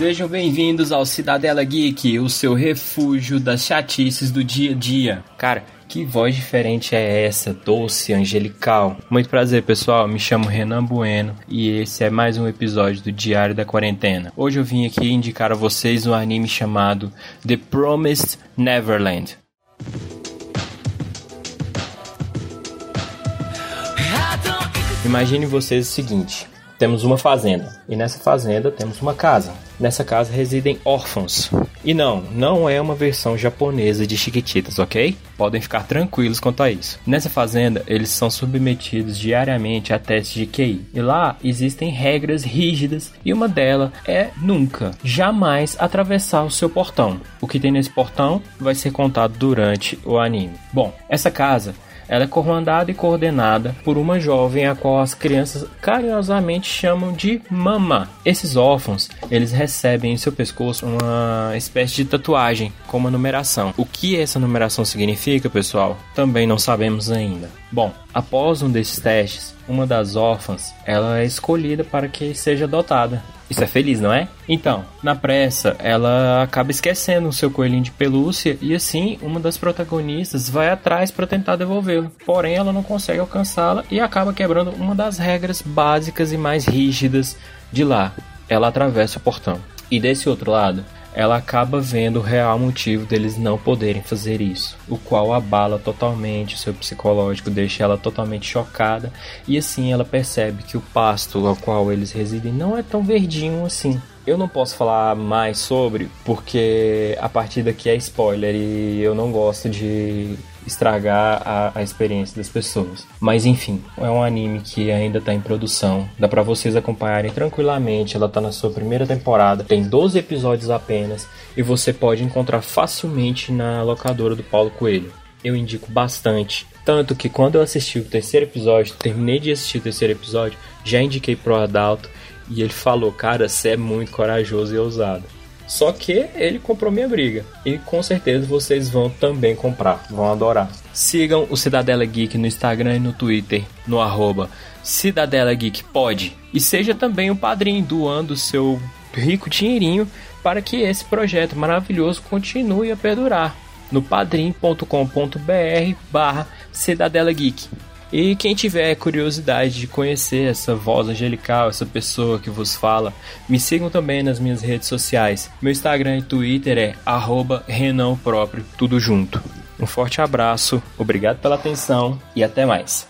Sejam bem-vindos ao Cidadela Geek, o seu refúgio das chatices do dia a dia. Cara, que voz diferente é essa, doce, angelical? Muito prazer, pessoal. Me chamo Renan Bueno e esse é mais um episódio do Diário da Quarentena. Hoje eu vim aqui indicar a vocês um anime chamado The Promised Neverland. Imagine vocês o seguinte: temos uma fazenda e nessa fazenda temos uma casa. Nessa casa residem órfãos. E não, não é uma versão japonesa de Chiquititas, ok? Podem ficar tranquilos quanto a isso. Nessa fazenda, eles são submetidos diariamente a testes de QI. E lá existem regras rígidas e uma delas é nunca, jamais atravessar o seu portão. O que tem nesse portão vai ser contado durante o anime. Bom, essa casa ela é comandada e coordenada por uma jovem a qual as crianças carinhosamente chamam de Mama. Esses órfãos, eles recebem em seu pescoço uma espécie de tatuagem com uma numeração. O que essa numeração significa, pessoal? Também não sabemos ainda. Bom, após um desses testes, uma das órfãs, ela é escolhida para que seja adotada. Isso é feliz, não é? Então, na pressa, ela acaba esquecendo o seu coelhinho de pelúcia e assim uma das protagonistas vai atrás para tentar devolvê-lo. Porém, ela não consegue alcançá-la e acaba quebrando uma das regras básicas e mais rígidas de lá. Ela atravessa o portão. E desse outro lado, ela acaba vendo o real motivo deles não poderem fazer isso, o qual abala totalmente o seu psicológico, deixa ela totalmente chocada e assim ela percebe que o pasto ao qual eles residem não é tão verdinho assim. Eu não posso falar mais sobre porque a partir daqui é spoiler e eu não gosto de estragar a, a, experiência das pessoas. Mas enfim, é um anime que ainda está em produção. Dá para vocês acompanharem tranquilamente. Ela está na sua primeira temporada, tem 12 episódios apenas e você pode encontrar facilmente na locadora do Paulo Coelho. Eu indico bastante. Tanto que quando eu assisti o terceiro episódio, terminei de assistir o terceiro episódio, já indiquei pro Adalto e ele falou: Cara, você é muito corajoso e ousado. Só que ele comprou minha briga. E com certeza vocês vão também comprar, vão adorar. Sigam o Cidadela Geek no Instagram e no Twitter, no arroba Cidadela Geek pode. E seja também o padrinho doando seu rico dinheirinho para que esse projeto maravilhoso continue a perdurar no padrim.com.br barra Cidadela Geek. E quem tiver curiosidade de conhecer essa voz angelical, essa pessoa que vos fala, me sigam também nas minhas redes sociais. Meu Instagram e Twitter é Renan Próprio, tudo junto. Um forte abraço, obrigado pela atenção e até mais.